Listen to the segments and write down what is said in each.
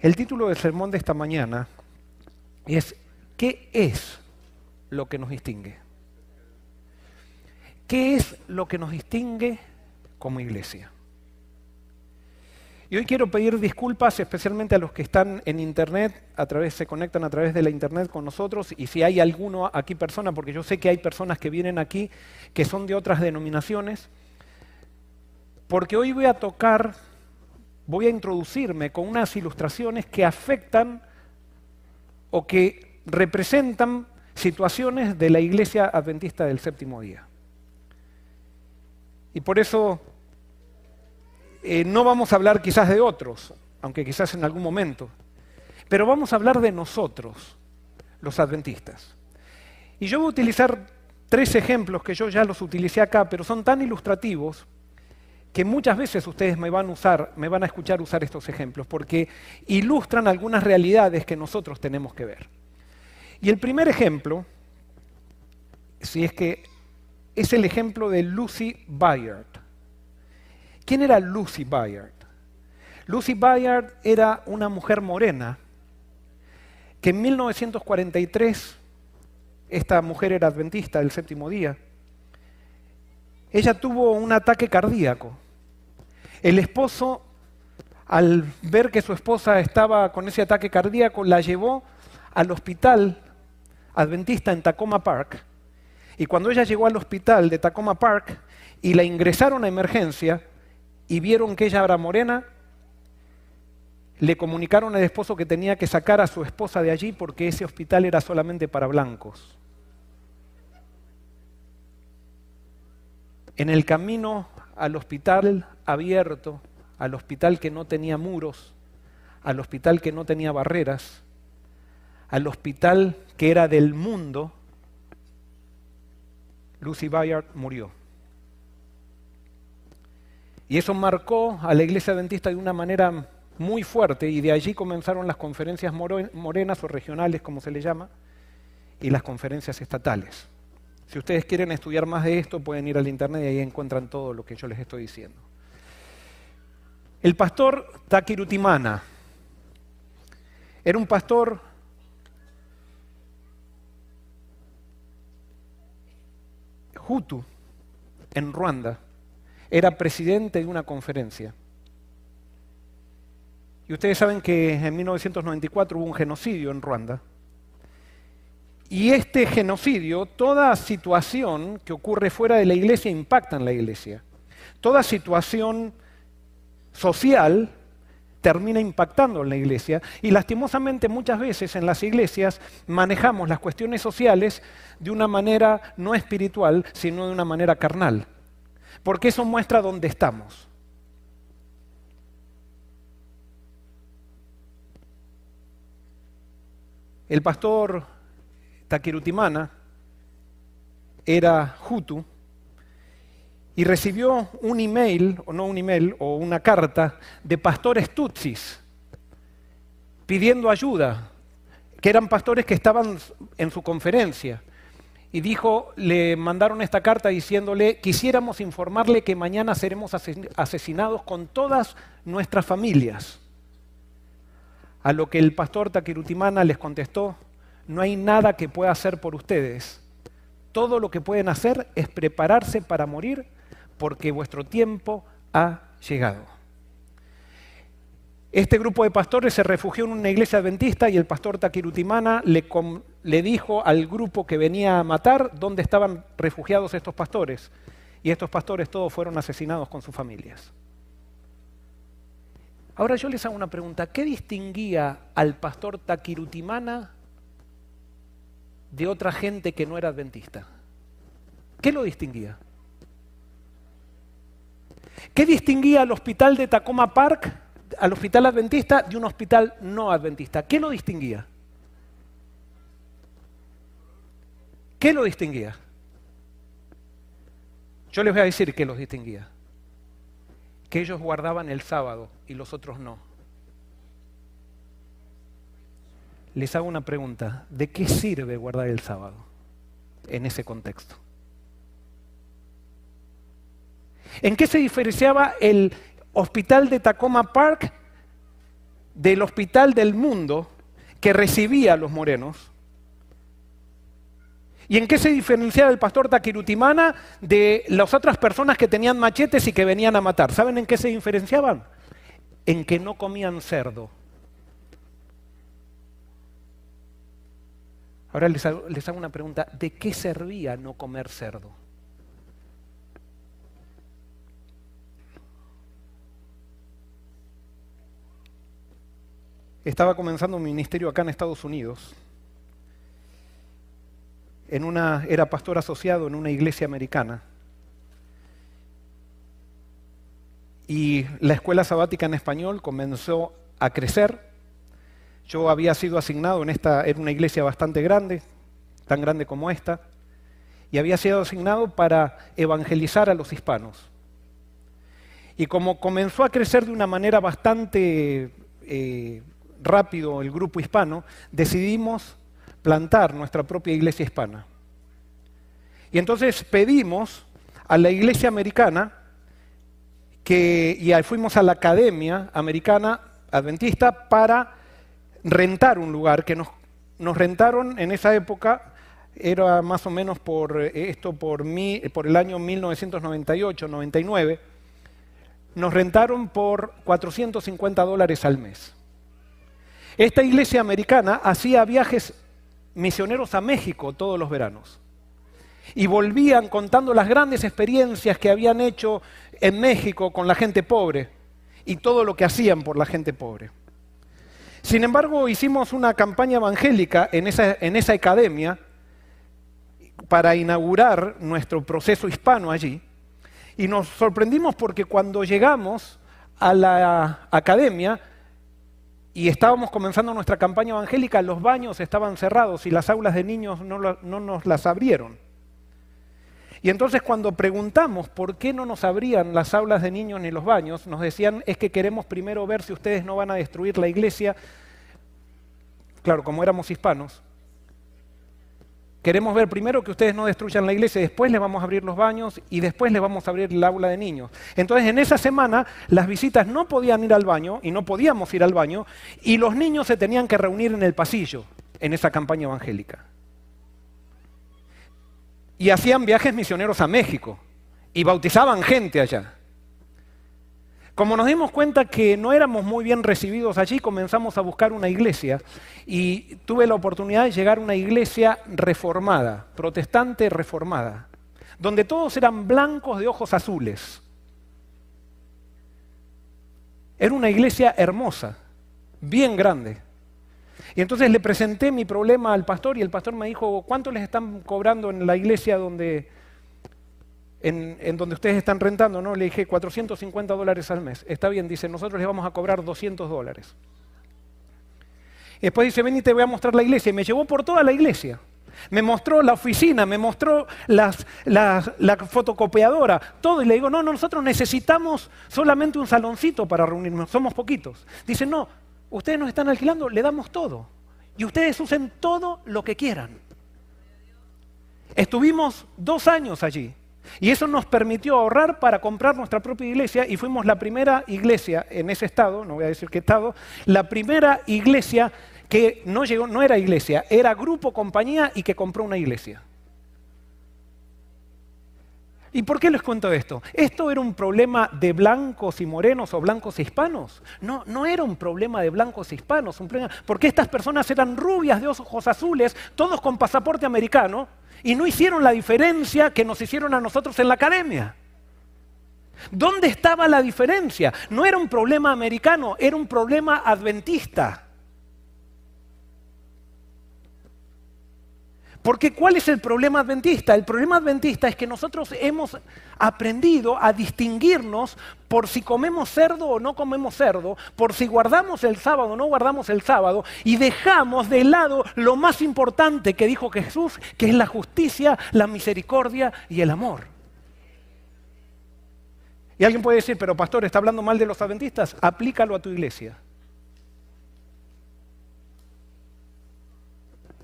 El título del sermón de esta mañana es ¿Qué es lo que nos distingue? ¿Qué es lo que nos distingue como iglesia? Y hoy quiero pedir disculpas especialmente a los que están en internet, a través, se conectan a través de la internet con nosotros, y si hay alguno aquí persona, porque yo sé que hay personas que vienen aquí que son de otras denominaciones, porque hoy voy a tocar, voy a introducirme con unas ilustraciones que afectan o que representan situaciones de la iglesia adventista del séptimo día. Y por eso eh, no vamos a hablar quizás de otros, aunque quizás en algún momento, pero vamos a hablar de nosotros, los adventistas. Y yo voy a utilizar tres ejemplos que yo ya los utilicé acá, pero son tan ilustrativos que muchas veces ustedes me van a escuchar usar estos ejemplos, porque ilustran algunas realidades que nosotros tenemos que ver. Y el primer ejemplo, si es que es el ejemplo de Lucy Bayard. ¿Quién era Lucy Bayard? Lucy Bayard era una mujer morena que en 1943, esta mujer era adventista del séptimo día, ella tuvo un ataque cardíaco. El esposo, al ver que su esposa estaba con ese ataque cardíaco, la llevó al hospital adventista en Tacoma Park. Y cuando ella llegó al hospital de Tacoma Park y la ingresaron a emergencia, y vieron que ella era morena, le comunicaron al esposo que tenía que sacar a su esposa de allí porque ese hospital era solamente para blancos. En el camino al hospital abierto, al hospital que no tenía muros, al hospital que no tenía barreras, al hospital que era del mundo, Lucy Bayard murió. Y eso marcó a la iglesia adventista de una manera muy fuerte y de allí comenzaron las conferencias morenas o regionales, como se le llama, y las conferencias estatales. Si ustedes quieren estudiar más de esto, pueden ir al internet y ahí encuentran todo lo que yo les estoy diciendo. El pastor Takirutimana era un pastor Hutu en Ruanda era presidente de una conferencia. Y ustedes saben que en 1994 hubo un genocidio en Ruanda. Y este genocidio, toda situación que ocurre fuera de la iglesia impacta en la iglesia. Toda situación social termina impactando en la iglesia y lastimosamente muchas veces en las iglesias manejamos las cuestiones sociales de una manera no espiritual, sino de una manera carnal porque eso muestra dónde estamos. El pastor Takirutimana era Hutu y recibió un email, o no un email, o una carta de pastores Tutsis pidiendo ayuda, que eran pastores que estaban en su conferencia y dijo, le mandaron esta carta diciéndole, quisiéramos informarle que mañana seremos asesinados con todas nuestras familias. A lo que el pastor Takirutimana les contestó, no hay nada que pueda hacer por ustedes. Todo lo que pueden hacer es prepararse para morir porque vuestro tiempo ha llegado. Este grupo de pastores se refugió en una iglesia adventista y el pastor Takirutimana le, dijo al grupo que venía a matar dónde estaban refugiados estos pastores. Y estos pastores todos fueron asesinados con sus familias. Ahora yo les hago una pregunta. ¿Qué distinguía al pastor Takirutimana de otra gente que no era adventista? ¿Qué lo distinguía? ¿Qué distinguía al hospital de Tacoma Park, al hospital adventista, de un hospital no adventista? ¿Qué lo distinguía? ¿Qué lo distinguía? Yo les voy a decir qué los distinguía. Que ellos guardaban el sábado y los otros no. Les hago una pregunta. ¿De qué sirve guardar el sábado en ese contexto? ¿En qué se diferenciaba el hospital de Tacoma Park del hospital del mundo que recibía a los morenos. ¿Y en qué se diferenciaba el pastor Takirutimana de las otras personas que tenían machetes y que venían a matar? ¿Saben en qué se diferenciaban? En que no comían cerdo. Ahora les hago, una pregunta. ¿De qué servía no comer cerdo? Estaba comenzando un ministerio acá en Estados Unidos. En una, era pastor asociado en una iglesia americana. Y la escuela sabática en español comenzó a crecer. Yo había sido asignado en esta, en una iglesia bastante grande, tan grande como esta, y había sido asignado para evangelizar a los hispanos. Y como comenzó a crecer de una manera bastante eh, rápido el grupo hispano, decidimos plantar nuestra propia iglesia hispana. Y entonces pedimos a la iglesia americana que, y fuimos a la academia americana adventista para rentar un lugar que nos, nos rentaron en esa época, era más o menos por eh, esto por, mi, por el año 1998-99, nos rentaron por 450 dólares al mes. Esta iglesia americana hacía viajes misioneros a México todos los veranos. Y volvían contando las grandes experiencias que habían hecho en México con la gente pobre y todo lo que hacían por la gente pobre. Sin embargo, hicimos una campaña evangélica en esa, en esa academia para inaugurar nuestro proceso hispano allí. Y nos sorprendimos porque cuando llegamos a la academia y estábamos comenzando nuestra campaña evangélica, los baños estaban cerrados y las aulas de niños no, nos las abrieron. Y entonces cuando preguntamos por qué no nos abrían las aulas de niños ni los baños, nos decían es que queremos primero ver si ustedes no van a destruir la iglesia. Claro, como éramos hispanos, Queremos ver primero que ustedes no destruyan la iglesia, después les vamos a abrir los baños y después les vamos a abrir el aula de niños. Entonces en esa semana las visitas no podían ir al baño y no podíamos ir al baño y los niños se tenían que reunir en el pasillo en esa campaña evangélica. Y hacían viajes misioneros a México y bautizaban gente allá. Como nos dimos cuenta que no éramos muy bien recibidos allí, comenzamos a buscar una iglesia y tuve la oportunidad de llegar a una iglesia reformada, protestante reformada, donde todos eran blancos de ojos azules. Era una iglesia hermosa, bien grande. Y entonces le presenté mi problema al pastor y el pastor me dijo, ¿cuánto les están cobrando en la iglesia donde en, donde ustedes están rentando, ¿no? Le dije 450 dólares al mes. Está bien, dice, nosotros les vamos a cobrar 200 dólares. Y después dice, ven y te voy a mostrar la iglesia. Y me llevó por toda la iglesia. Me mostró la oficina, me mostró la fotocopiadora, todo. Y le digo, no, no, nosotros necesitamos solamente un saloncito para reunirnos, somos poquitos. Dice, no, ustedes nos están alquilando, le damos todo. Y ustedes usen todo lo que quieran. Estuvimos dos años allí. Y eso nos permitió ahorrar para comprar nuestra propia iglesia y fuimos la primera iglesia en ese estado, no voy a decir qué estado, la primera iglesia que no llegó, no era iglesia, era grupo, compañía y que compró una iglesia. ¿Y por qué les cuento esto? ¿Esto era un problema de blancos y morenos o blancos e hispanos? No, no era un problema de blancos e hispanos, un problema, porque estas personas eran rubias de ojos azules, todos con pasaporte americano, y no hicieron la diferencia que nos hicieron a nosotros en la academia. ¿Dónde estaba la diferencia? No era un problema americano, era un problema adventista. Porque ¿cuál es el problema adventista? El problema adventista es que nosotros hemos aprendido a distinguirnos por si comemos cerdo o no comemos cerdo, por si guardamos el sábado o no guardamos el sábado, y dejamos de lado lo más importante que dijo Jesús, que es la justicia, la misericordia y el amor. Y alguien puede decir, pero pastor, ¿está hablando mal de los adventistas? Aplícalo a tu iglesia.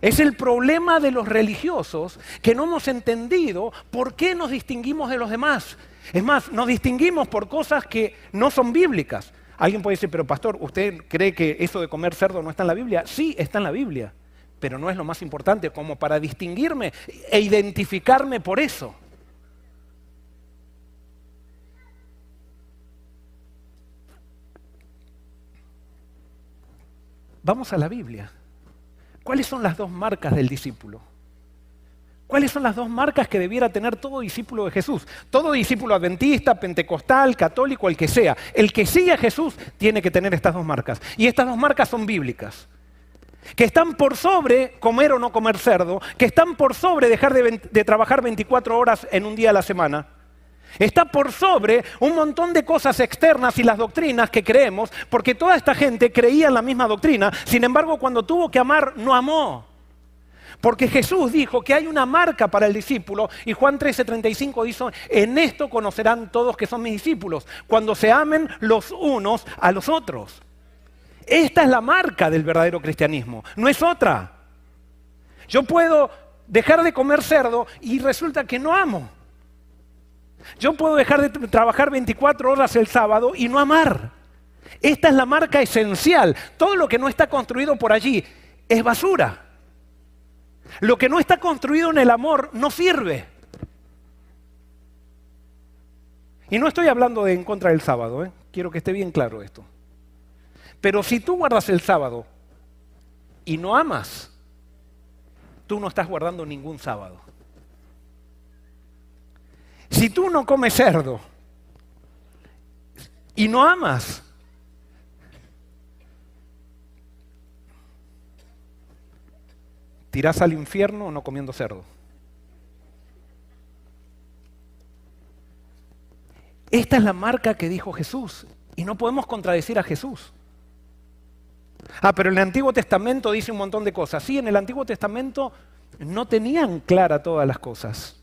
Es el problema de los religiosos que no hemos entendido por qué nos distinguimos de los demás. Es más, nos distinguimos por cosas que no son bíblicas. Alguien puede decir, pero pastor, ¿usted cree que eso de comer cerdo no está en la Biblia? Sí, está en la Biblia, pero no es lo más importante como para distinguirme e identificarme por eso. Vamos a la Biblia. ¿Cuáles son las dos marcas del discípulo? ¿Cuáles son las dos marcas que debiera tener todo discípulo de Jesús? Todo discípulo adventista, pentecostal, católico, el que sea. El que sigue a Jesús tiene que tener estas dos marcas. Y estas dos marcas son bíblicas. Que están por sobre comer o no comer cerdo, que están por sobre dejar de, de trabajar 24 horas en un día a la semana, Está por sobre un montón de cosas externas y las doctrinas que creemos, porque toda esta gente creía en la misma doctrina, sin embargo cuando tuvo que amar, no amó. Porque Jesús dijo que hay una marca para el discípulo y Juan 13:35 dice, en esto conocerán todos que son mis discípulos, cuando se amen los unos a los otros. Esta es la marca del verdadero cristianismo, no es otra. Yo puedo dejar de comer cerdo y resulta que no amo. Yo puedo dejar de trabajar 24 horas el sábado y no amar. Esta es la marca esencial. Todo lo que no está construido por allí es basura. Lo que no está construido en el amor no sirve. Y no estoy hablando de en contra del sábado, ¿eh? quiero que esté bien claro esto. Pero si tú guardas el sábado y no amas, tú no estás guardando ningún sábado. Si tú no comes cerdo y no amas, tirás al infierno no comiendo cerdo. Esta es la marca que dijo Jesús y no podemos contradecir a Jesús. Ah, pero en el Antiguo Testamento dice un montón de cosas. Sí, en el Antiguo Testamento no tenían clara todas las cosas.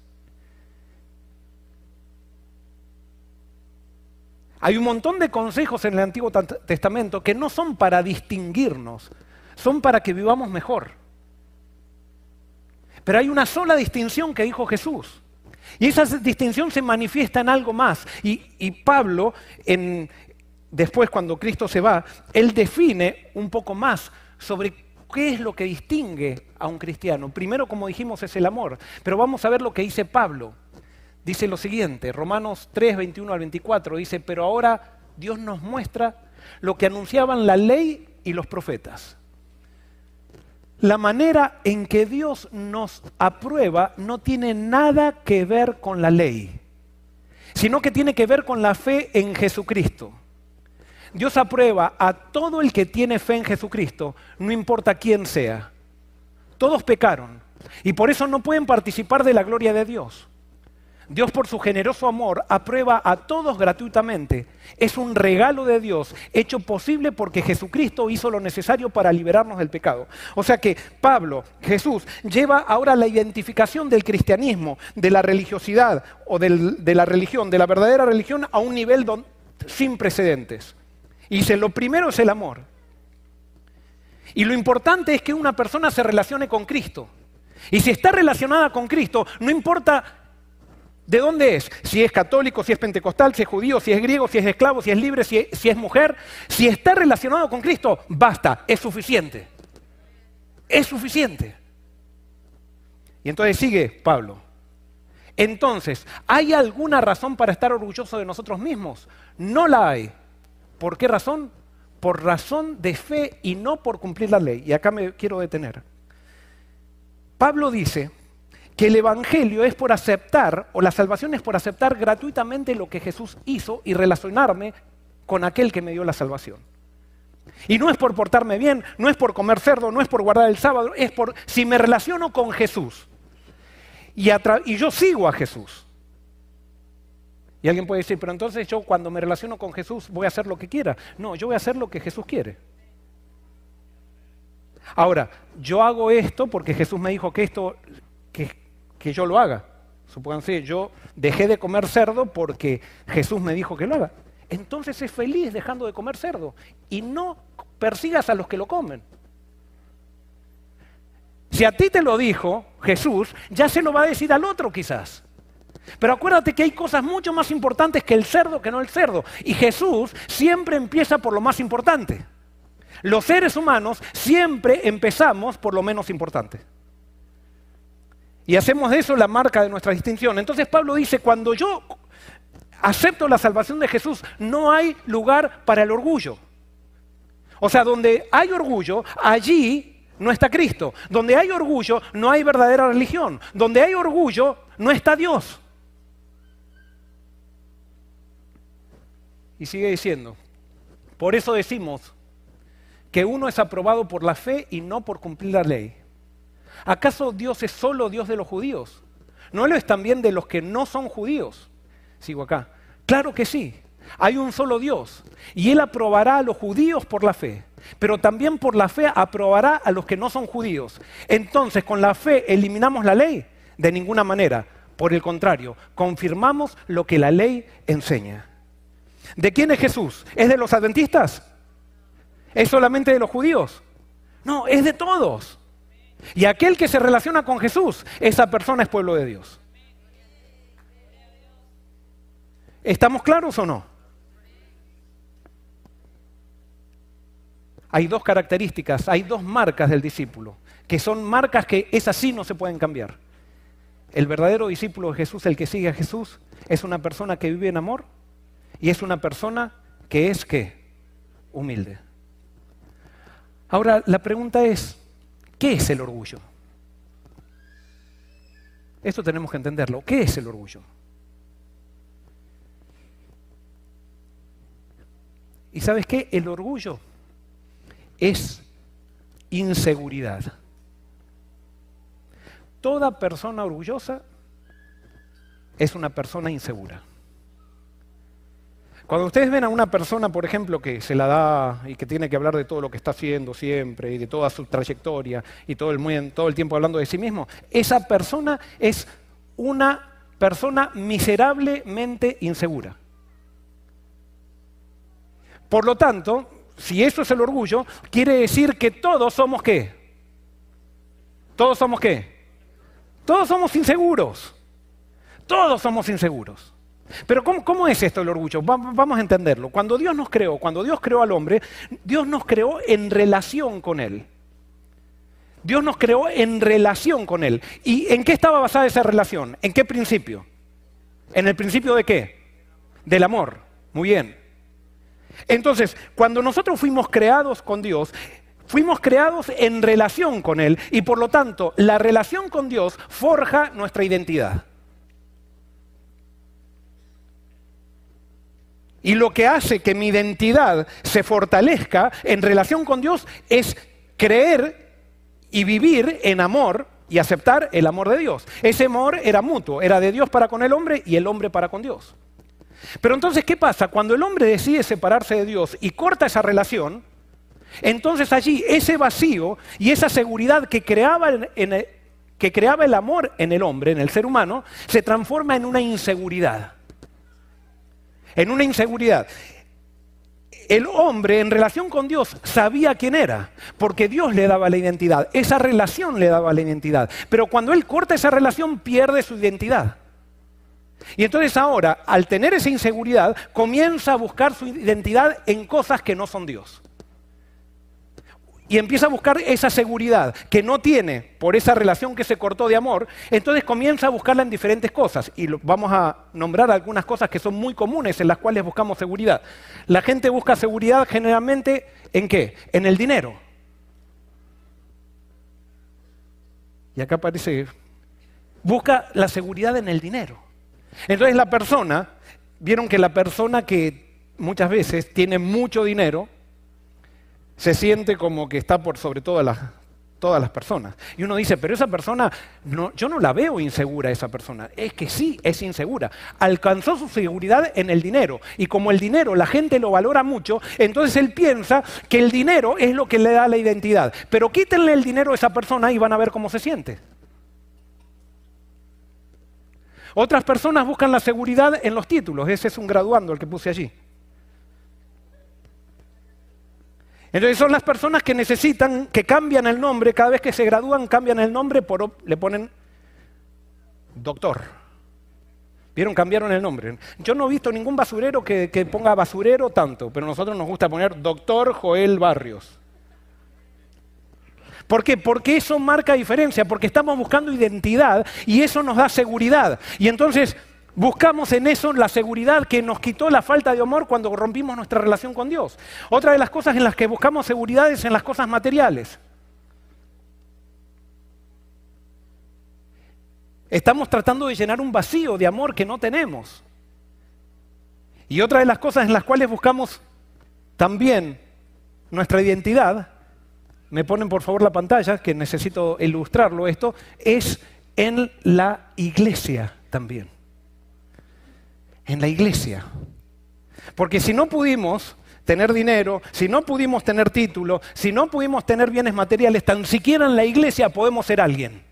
Hay un montón de consejos en el Antiguo Testamento que no son para distinguirnos, son para que vivamos mejor. Pero hay una sola distinción que dijo Jesús. Y esa distinción se manifiesta en algo más. Y, Pablo, después cuando Cristo se va, él define un poco más sobre qué es lo que distingue a un cristiano. Primero, como dijimos, es el amor. Pero vamos a ver lo que dice Pablo dice lo siguiente, Romanos 3, 21 al 24, dice, pero ahora Dios nos muestra lo que anunciaban la ley y los profetas. La manera en que Dios nos aprueba no tiene nada que ver con la ley, sino que tiene que ver con la fe en Jesucristo. Dios aprueba a todo el que tiene fe en Jesucristo, no importa quién sea. Todos pecaron y por eso no pueden participar de la gloria de Dios. Dios por su generoso amor aprueba a todos gratuitamente. Es un regalo de Dios hecho posible porque Jesucristo hizo lo necesario para liberarnos del pecado. O sea que Pablo, Jesús, lleva ahora la identificación del cristianismo, de la religiosidad o de la religión, de la verdadera religión a un nivel sin precedentes. Y dice, lo primero es el amor. Y lo importante es que una persona se relacione con Cristo. Y si está relacionada con Cristo, no importa ¿De dónde es? Si es católico, si es pentecostal, si es judío, si es griego, si es esclavo, si es libre, si es, mujer. Si está relacionado con Cristo, basta, es suficiente. Es suficiente. Y entonces sigue Pablo. Entonces, ¿hay alguna razón para estar orgulloso de nosotros mismos? No la hay. ¿Por qué razón? Por razón de fe y no por cumplir la ley. Y acá me quiero detener. Pablo dice que el Evangelio es por aceptar, o la salvación es por aceptar gratuitamente lo que Jesús hizo y relacionarme con aquel que me dio la salvación. Y no es por portarme bien, no es por comer cerdo, no es por guardar el sábado, es por si me relaciono con Jesús y, yo sigo a Jesús. Y alguien puede decir, pero entonces yo cuando me relaciono con Jesús voy a hacer lo que quiera. No, yo voy a hacer lo que Jesús quiere. Ahora, yo hago esto porque Jesús me dijo que esto, que que yo lo haga. Supónganse, yo dejé de comer cerdo porque Jesús me dijo que lo haga. Entonces es feliz dejando de comer cerdo y no persigas a los que lo comen. Si a ti te lo dijo Jesús, ya se lo va a decir al otro quizás. Pero acuérdate que hay cosas mucho más importantes que el cerdo que no el cerdo. Y Jesús siempre empieza por lo más importante. Los seres humanos siempre empezamos por lo menos importante. Y hacemos de eso la marca de nuestra distinción. Entonces Pablo dice, cuando yo acepto la salvación de Jesús, no hay lugar para el orgullo. O sea, donde hay orgullo, allí no está Cristo. Donde hay orgullo, no hay verdadera religión. Donde hay orgullo, no está Dios. Y sigue diciendo, por eso decimos que uno es aprobado por la fe y no por cumplir la ley. ¿Acaso Dios es solo Dios de los judíos? ¿No lo es también de los que no son judíos? Sigo acá. Claro que sí. Hay un solo Dios y Él aprobará a los judíos por la fe, pero también por la fe aprobará a los que no son judíos. Entonces, ¿con la fe eliminamos la ley? De ninguna manera. Por el contrario, confirmamos lo que la ley enseña. ¿De quién es Jesús? ¿Es de los adventistas? ¿Es solamente de los judíos? No, es de todos. Y aquel que se relaciona con Jesús, esa persona es pueblo de Dios. ¿Estamos claros o no? Hay dos características, hay dos marcas del discípulo, que son marcas que es así no se pueden cambiar. El verdadero discípulo de Jesús, el que sigue a Jesús, es una persona que vive en amor y es una persona que es qué? Humilde. Ahora, la pregunta es, ¿qué es el orgullo? Esto tenemos que entenderlo. ¿Qué es el orgullo? ¿Y sabes qué? El orgullo es inseguridad. Toda persona orgullosa es una persona insegura. Cuando ustedes ven a una persona, por ejemplo, que se la da y que tiene que hablar de todo lo que está haciendo siempre y de toda su trayectoria y todo el, todo el tiempo hablando de sí mismo, esa persona es una persona miserablemente insegura. Por lo tanto, si eso es el orgullo, quiere decir que todos somos qué? Todos somos qué? Todos somos inseguros. Todos somos inseguros. Pero ¿cómo, es esto el orgullo? Vamos a entenderlo. Cuando Dios nos creó, cuando Dios creó al hombre, Dios nos creó en relación con Él. Dios nos creó en relación con Él. ¿Y en qué estaba basada esa relación? ¿En qué principio? ¿En el principio de qué? Del amor. Muy bien. Entonces, cuando nosotros fuimos creados con Dios, fuimos creados en relación con Él y por lo tanto la relación con Dios forja nuestra identidad. Y lo que hace que mi identidad se fortalezca en relación con Dios es creer y vivir en amor y aceptar el amor de Dios. Ese amor era mutuo, era de Dios para con el hombre y el hombre para con Dios. Pero entonces, ¿qué pasa? Cuando el hombre decide separarse de Dios y corta esa relación, entonces allí ese vacío y esa seguridad que creaba, el amor en el hombre, en el ser humano, se transforma en una inseguridad en una inseguridad. El hombre en relación con Dios sabía quién era, porque Dios le daba la identidad, esa relación le daba la identidad. Pero cuando él corta esa relación pierde su identidad. Y entonces ahora, al tener esa inseguridad, comienza a buscar su identidad en cosas que no son Dios y empieza a buscar esa seguridad que no tiene por esa relación que se cortó de amor, entonces comienza a buscarla en diferentes cosas. Y vamos a nombrar algunas cosas que son muy comunes en las cuales buscamos seguridad. La gente busca seguridad generalmente en qué? En el dinero. Y acá aparece, busca la seguridad en el dinero. Entonces la persona, vieron que la persona que muchas veces tiene mucho dinero, se siente como que está por sobre todas las, todas las personas. Y uno dice, pero esa persona, no, yo no la veo insegura esa persona. Es que sí, es insegura. Alcanzó su seguridad en el dinero. Y como el dinero la gente lo valora mucho, entonces él piensa que el dinero es lo que le da la identidad. Pero quítenle el dinero a esa persona y van a ver cómo se siente. Otras personas buscan la seguridad en los títulos. Ese es un graduando el que puse allí. Entonces son las personas que necesitan, que cambian el nombre, cada vez que se gradúan cambian el nombre, le ponen doctor. Vieron, cambiaron el nombre. Yo no he visto ningún basurero que, que ponga basurero tanto, pero a nosotros nos gusta poner doctor Joel Barrios. ¿Por qué? Porque eso marca diferencia, porque estamos buscando identidad y eso nos da seguridad. Y entonces buscamos en eso la seguridad que nos quitó la falta de amor cuando rompimos nuestra relación con Dios. Otra de las cosas en las que buscamos seguridad es en las cosas materiales. Estamos tratando de llenar un vacío de amor que no tenemos. Y otra de las cosas en las cuales buscamos también nuestra identidad me ponen por favor la pantalla, que necesito ilustrarlo esto, es en la iglesia también. En la iglesia. Porque si no pudimos tener dinero, si no pudimos tener título, si no pudimos tener bienes materiales, tan siquiera en la iglesia podemos ser alguien.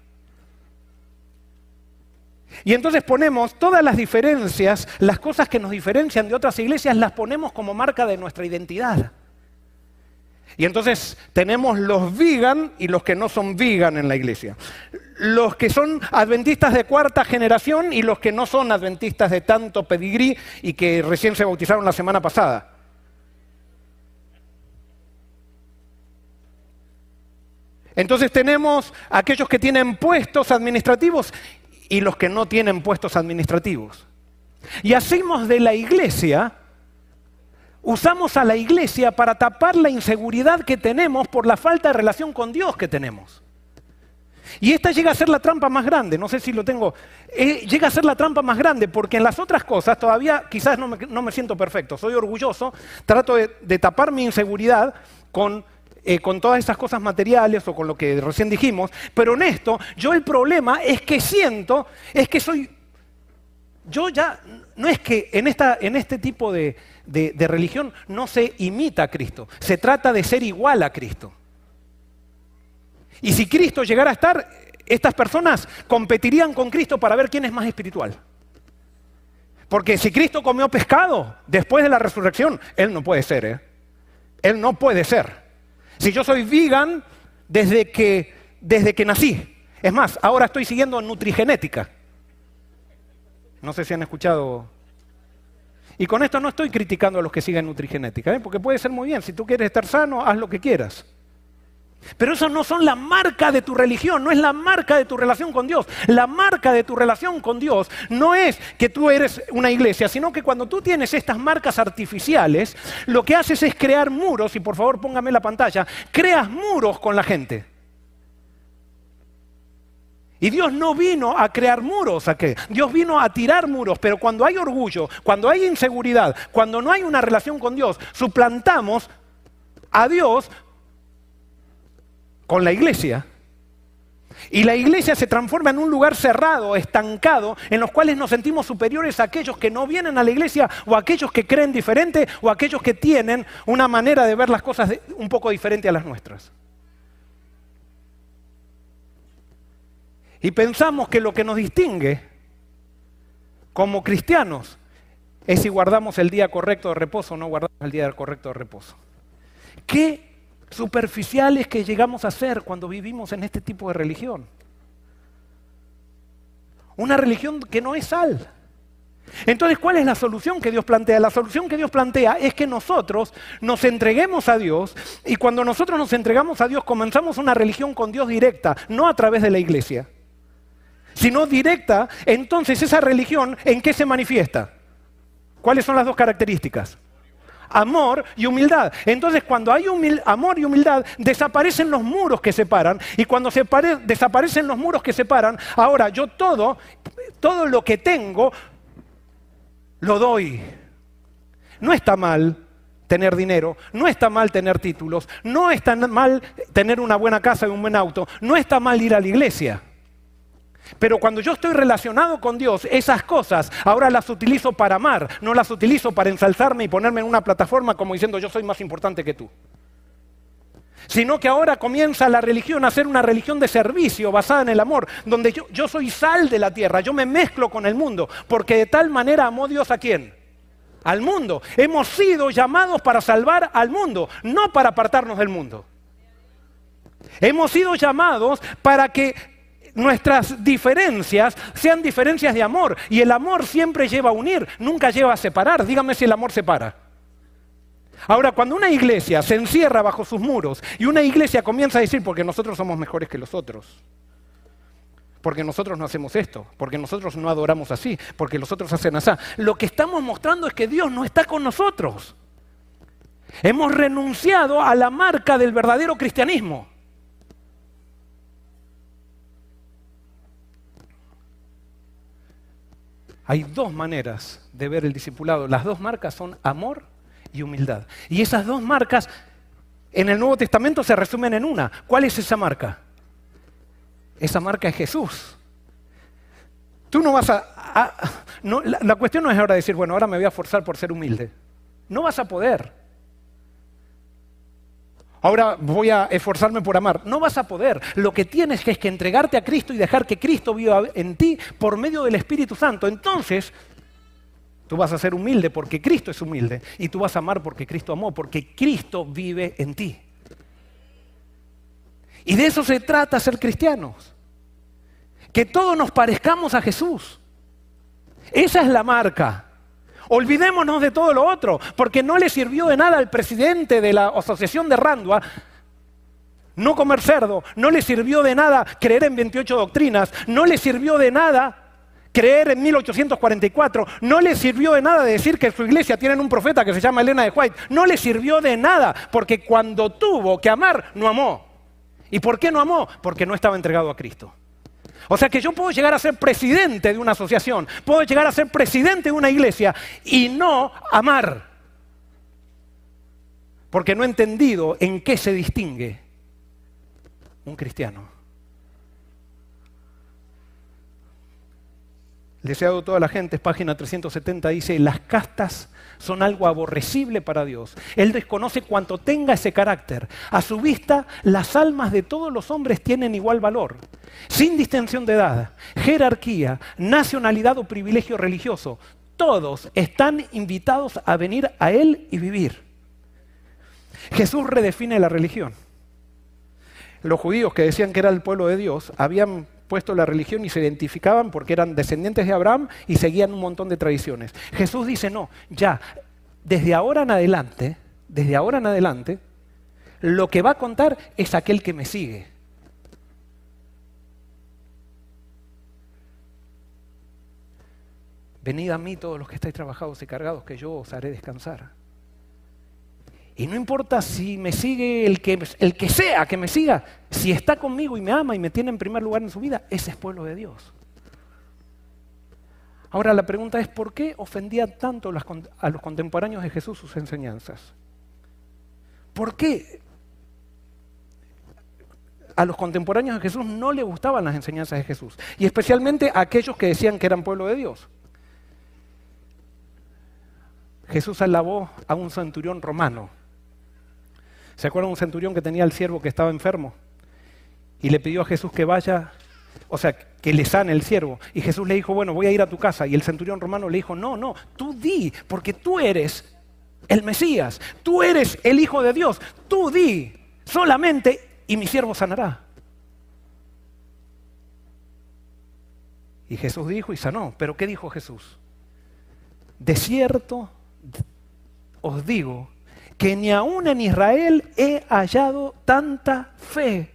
Y entonces ponemos todas las diferencias, las cosas que nos diferencian de otras iglesias, las ponemos como marca de nuestra identidad. Y entonces tenemos los vegan y los que no son vegan en la iglesia. Los que son adventistas de cuarta generación y los que no son adventistas de tanto pedigrí y que recién se bautizaron la semana pasada. Entonces tenemos aquellos que tienen puestos administrativos y los que no tienen puestos administrativos. Y hacemos de la iglesia usamos a la iglesia para tapar la inseguridad que tenemos por la falta de relación con Dios que tenemos. Y esta llega a ser la trampa más grande, no sé si lo tengo, eh, llega a ser la trampa más grande porque en las otras cosas todavía quizás no me, siento perfecto, soy orgulloso, trato de, tapar mi inseguridad con, eh, con todas esas cosas materiales o con lo que recién dijimos, pero en esto yo el problema es que siento, es que soy, yo ya, no es que en, esta, en este tipo de, de, religión no se imita a Cristo, se trata de ser igual a Cristo. Y si Cristo llegara a estar, estas personas competirían con Cristo para ver quién es más espiritual. Porque si Cristo comió pescado después de la resurrección, Él no puede ser, ¿eh? Él no puede ser. Si yo soy vegan desde que, desde que nací, es más, ahora estoy siguiendo nutrigenética. No sé si han escuchado y con esto no estoy criticando a los que siguen nutrigenética, ¿eh? porque puede ser muy bien. Si tú quieres estar sano, haz lo que quieras. Pero eso no son la marca de tu religión, no es la marca de tu relación con Dios. La marca de tu relación con Dios no es que tú eres una iglesia, sino que cuando tú tienes estas marcas artificiales, lo que haces es crear muros, y por favor póngame la pantalla, creas muros con la gente. Y Dios no vino a crear muros, ¿a qué? Dios vino a tirar muros, pero cuando hay orgullo, cuando hay inseguridad, cuando no hay una relación con Dios, suplantamos a Dios con la iglesia. Y la iglesia se transforma en un lugar cerrado, estancado, en los cuales nos sentimos superiores a aquellos que no vienen a la iglesia o a aquellos que creen diferente o a aquellos que tienen una manera de ver las cosas un poco diferente a las nuestras. Y pensamos que lo que nos distingue como cristianos es si guardamos el día correcto de reposo o no guardamos el día correcto de reposo. Qué superficiales que llegamos a ser cuando vivimos en este tipo de religión. Una religión que no es sal. Entonces, ¿cuál es la solución que Dios plantea? La solución que Dios plantea es que nosotros nos entreguemos a Dios y cuando nosotros nos entregamos a Dios comenzamos una religión con Dios directa, no a través de la iglesia sino directa, entonces esa religión, ¿en qué se manifiesta? ¿Cuáles son las dos características? Amor y humildad. Entonces, cuando hay amor y humildad, desaparecen los muros que separan. Y cuando desaparecen los muros que separan, ahora yo todo, todo lo que tengo, lo doy. No está mal tener dinero, no está mal tener títulos, no está mal tener una buena casa y un buen auto, no está mal ir a la iglesia. Pero cuando yo estoy relacionado con Dios, esas cosas ahora las utilizo para amar, no las utilizo para ensalzarme y ponerme en una plataforma como diciendo yo soy más importante que tú. Sino que ahora comienza la religión a ser una religión de servicio basada en el amor, donde yo, yo soy sal de la tierra, yo me mezclo con el mundo, porque de tal manera amó Dios a quién? Al mundo. Hemos sido llamados para salvar al mundo, no para apartarnos del mundo. Hemos sido llamados para que nuestras diferencias sean diferencias de amor. Y el amor siempre lleva a unir, nunca lleva a separar. Dígame si el amor separa. Ahora, cuando una iglesia se encierra bajo sus muros y una iglesia comienza a decir, porque nosotros somos mejores que los otros, porque nosotros no hacemos esto, porque nosotros no adoramos así, porque los otros hacen así, lo que estamos mostrando es que Dios no está con nosotros. Hemos renunciado a la marca del verdadero cristianismo. Hay dos maneras de ver el discipulado. Las dos marcas son amor y humildad. Y esas dos marcas en el Nuevo Testamento se resumen en una. ¿Cuál es esa marca? Esa marca es Jesús. Tú no vas a... la, la cuestión no es ahora decir, bueno, ahora me voy a forzar por ser humilde. No vas a poder. Ahora voy a esforzarme por amar. No vas a poder. Lo que tienes es que entregarte a Cristo y dejar que Cristo viva en ti por medio del Espíritu Santo. Entonces, tú vas a ser humilde porque Cristo es humilde. Y tú vas a amar porque Cristo amó, porque Cristo vive en ti. Y de eso se trata ser cristianos. Que todos nos parezcamos a Jesús. Esa es la marca. Olvidémonos de todo lo otro, porque no le sirvió de nada al presidente de la Asociación de Randua no comer cerdo, no le sirvió de nada creer en 28 doctrinas, no le sirvió de nada creer en 1844, no le sirvió de nada decir que su iglesia tiene un profeta que se llama Elena de White, no le sirvió de nada, porque cuando tuvo que amar, no amó. ¿Y por qué no amó? Porque no estaba entregado a Cristo. O sea que yo puedo llegar a ser presidente de una asociación, puedo llegar a ser presidente de una iglesia y no amar. Porque no he entendido en qué se distingue un cristiano. El deseado de toda la gente, página 370, dice, las castas son algo aborrecible para Dios. Él desconoce cuanto tenga ese carácter. A su vista, las almas de todos los hombres tienen igual valor, sin distinción de edad, jerarquía, nacionalidad o privilegio religioso. Todos están invitados a venir a Él y vivir. Jesús redefine la religión. Los judíos que decían que era el pueblo de Dios habían puesto la religión y se identificaban porque eran descendientes de Abraham y seguían un montón de tradiciones. Jesús dice, no, ya, desde ahora en adelante, desde ahora en adelante, lo que va a contar es aquel que me sigue. Venid a mí todos los que estáis trabajados y cargados, que yo os haré descansar. Y no importa si me sigue el que, el que sea que me siga, si está conmigo y me ama y me tiene en primer lugar en su vida, ese es pueblo de Dios. Ahora la pregunta es, ¿por qué ofendía tanto a los contemporáneos de Jesús sus enseñanzas? ¿Por qué a los contemporáneos de Jesús no le gustaban las enseñanzas de Jesús? Y especialmente a aquellos que decían que eran pueblo de Dios. Jesús alabó a un centurión romano ¿Se acuerdan un centurión que tenía al siervo que estaba enfermo? Y le pidió a Jesús que vaya, o sea, que le sane el siervo. Y Jesús le dijo, bueno, voy a ir a tu casa. Y el centurión romano le dijo, no, no, tú di, porque tú eres el Mesías, tú eres el Hijo de Dios, tú di solamente y mi siervo sanará. Y Jesús dijo y sanó. Pero ¿qué dijo Jesús? De cierto os digo que ni aún en Israel he hallado tanta fe.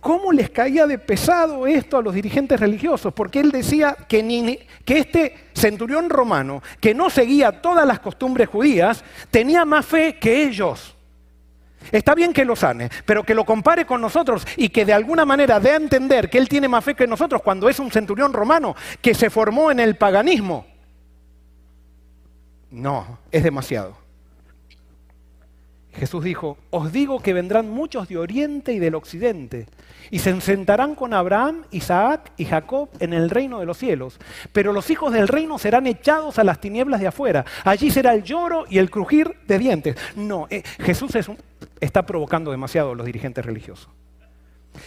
¿Cómo les caía de pesado esto a los dirigentes religiosos? Porque él decía que, que este centurión romano, que no seguía todas las costumbres judías, tenía más fe que ellos. Está bien que lo sane, pero que lo compare con nosotros y que de alguna manera dé a entender que él tiene más fe que nosotros cuando es un centurión romano que se formó en el paganismo. No, es demasiado. Jesús dijo, os digo que vendrán muchos de oriente y del occidente, y se sentarán con Abraham, Isaac y Jacob en el reino de los cielos, pero los hijos del reino serán echados a las tinieblas de afuera, allí será el lloro y el crujir de dientes. No, eh, Jesús está provocando demasiado a los dirigentes religiosos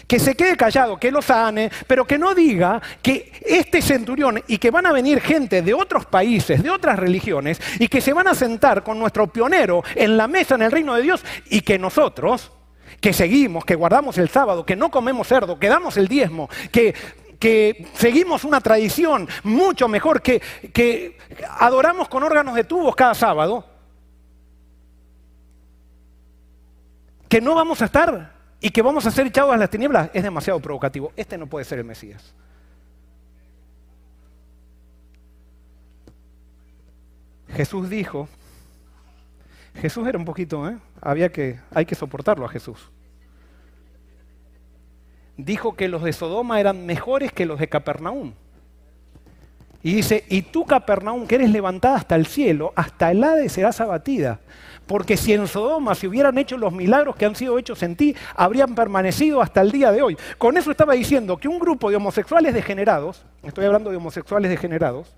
que se quede callado, que lo sane, pero que no diga que este centurión y que van a venir gente de otros países, de otras religiones, y que se van a sentar con nuestro pionero en la mesa en el reino de Dios y que nosotros, que seguimos, que guardamos el sábado, que no comemos cerdo, que damos el diezmo, que, que seguimos una tradición mucho mejor, que, que adoramos con órganos de tubos cada sábado, que no vamos a estar y que vamos a ser echados a las tinieblas, es demasiado provocativo. Este no puede ser el Mesías. Jesús dijo, Jesús era un poquito, ¿eh? Había que, hay que soportarlo a Jesús. Dijo que los de Sodoma eran mejores que los de Capernaum. Y dice, y tú Capernaum, que eres levantada hasta el cielo, hasta el Hades serás abatida. Porque si en Sodoma se hubieran hecho los milagros que han sido hechos en ti, habrían permanecido hasta el día de hoy. Con eso estaba diciendo que un grupo de homosexuales degenerados, estoy hablando de homosexuales degenerados,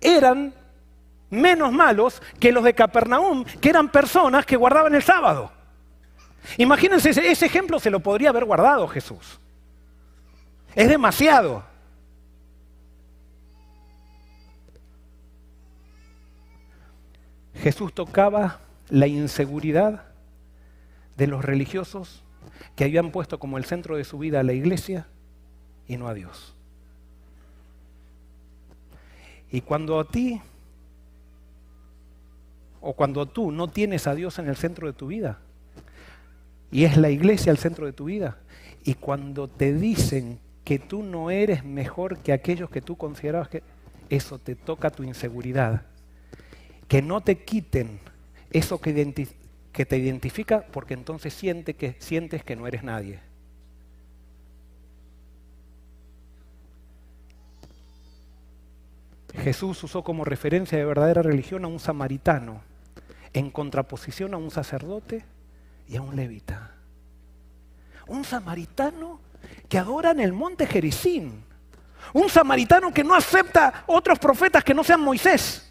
eran menos malos que los de Capernaum, que eran personas que guardaban el sábado. Imagínense, ese ejemplo se lo podría haber guardado Jesús. Es demasiado. Jesús tocaba la inseguridad de los religiosos que habían puesto como el centro de su vida a la iglesia y no a Dios. Y cuando a ti o cuando tú no tienes a Dios en el centro de tu vida y es la iglesia el centro de tu vida y cuando te dicen que tú no eres mejor que aquellos que tú considerabas que eso te toca tu inseguridad, que no te quiten eso que, te identifica porque entonces siente que, sientes que no eres nadie. Jesús usó como referencia de verdadera religión a un samaritano, en contraposición a un sacerdote y a un levita. Un samaritano que adora en el monte Jericín. Un samaritano que no acepta otros profetas que no sean Moisés.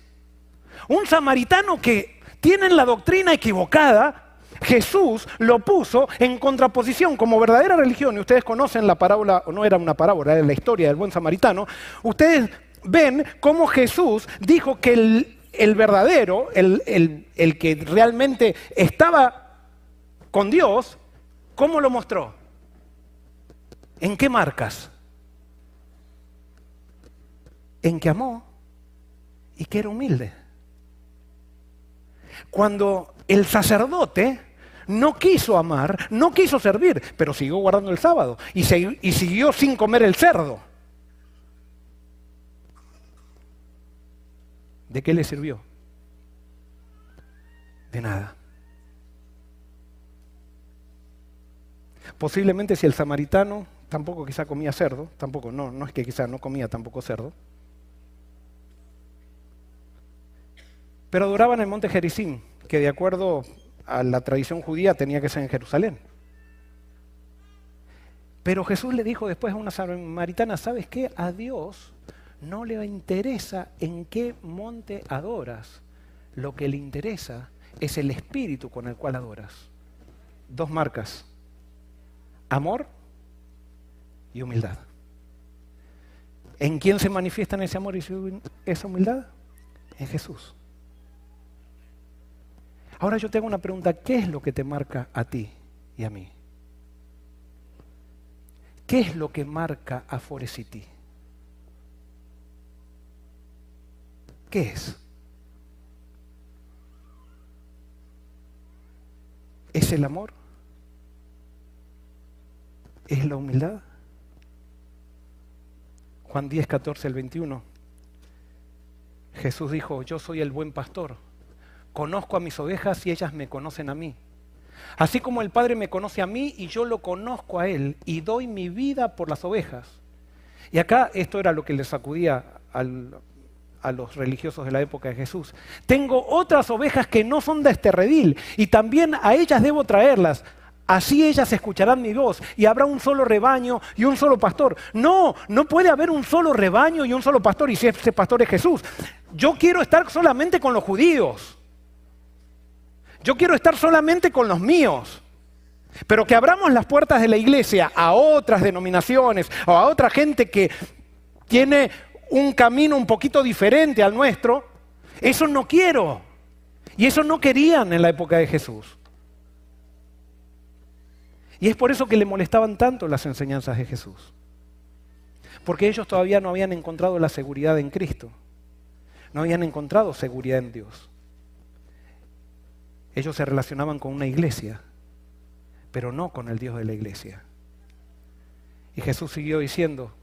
Un samaritano que tiene la doctrina equivocada. Jesús lo puso en contraposición como verdadera religión. Y ustedes conocen la parábola, o no era una parábola, era la historia del buen samaritano. Ustedes ven cómo Jesús dijo que el, verdadero, el, el que realmente estaba con Dios, ¿cómo lo mostró? ¿En qué marcas? En que amó y que era humilde. Cuando el sacerdote no quiso amar, no quiso servir, pero siguió guardando el sábado y, siguió sin comer el cerdo. ¿De qué le sirvió? De nada. Posiblemente si el samaritano tampoco quizá comía cerdo, tampoco, no, no es que quizá no comía tampoco cerdo, pero adoraban el monte Jericín, que de acuerdo a la tradición judía tenía que ser en Jerusalén. Pero Jesús le dijo después a una samaritana, ¿sabes qué? A Dios no le interesa en qué monte adoras. Lo que le interesa es el espíritu con el cual adoras. Dos marcas. Amor y humildad. ¿En quién se manifiestan ese amor y esa humildad? En Jesús. Ahora yo tengo una pregunta, ¿qué es lo que te marca a ti y a mí? ¿Qué es lo que marca a Forecity? ¿Qué es? ¿Es el amor? ¿Es la humildad? Juan 10, 14 el 21. Jesús dijo, yo soy el buen pastor, conozco a mis ovejas y ellas me conocen a mí. Así como el Padre me conoce a mí y yo lo conozco a Él y doy mi vida por las ovejas. Y acá esto era lo que le sacudía a los religiosos de la época de Jesús. Tengo otras ovejas que no son de este redil y también a ellas debo traerlas. Así ellas escucharán mi voz y habrá un solo rebaño y un solo pastor. No, no puede haber un solo rebaño y un solo pastor y si ese pastor es Jesús. Yo quiero estar solamente con los judíos. Yo quiero estar solamente con los míos. Pero que abramos las puertas de la iglesia a otras denominaciones o a otra gente que tiene un camino un poquito diferente al nuestro, eso no quiero. Y eso no querían en la época de Jesús. Y es por eso que le molestaban tanto las enseñanzas de Jesús. Porque ellos todavía no habían encontrado la seguridad en Cristo. No habían encontrado seguridad en Dios. Ellos se relacionaban con una iglesia, pero no con el Dios de la iglesia. Y Jesús siguió diciendo,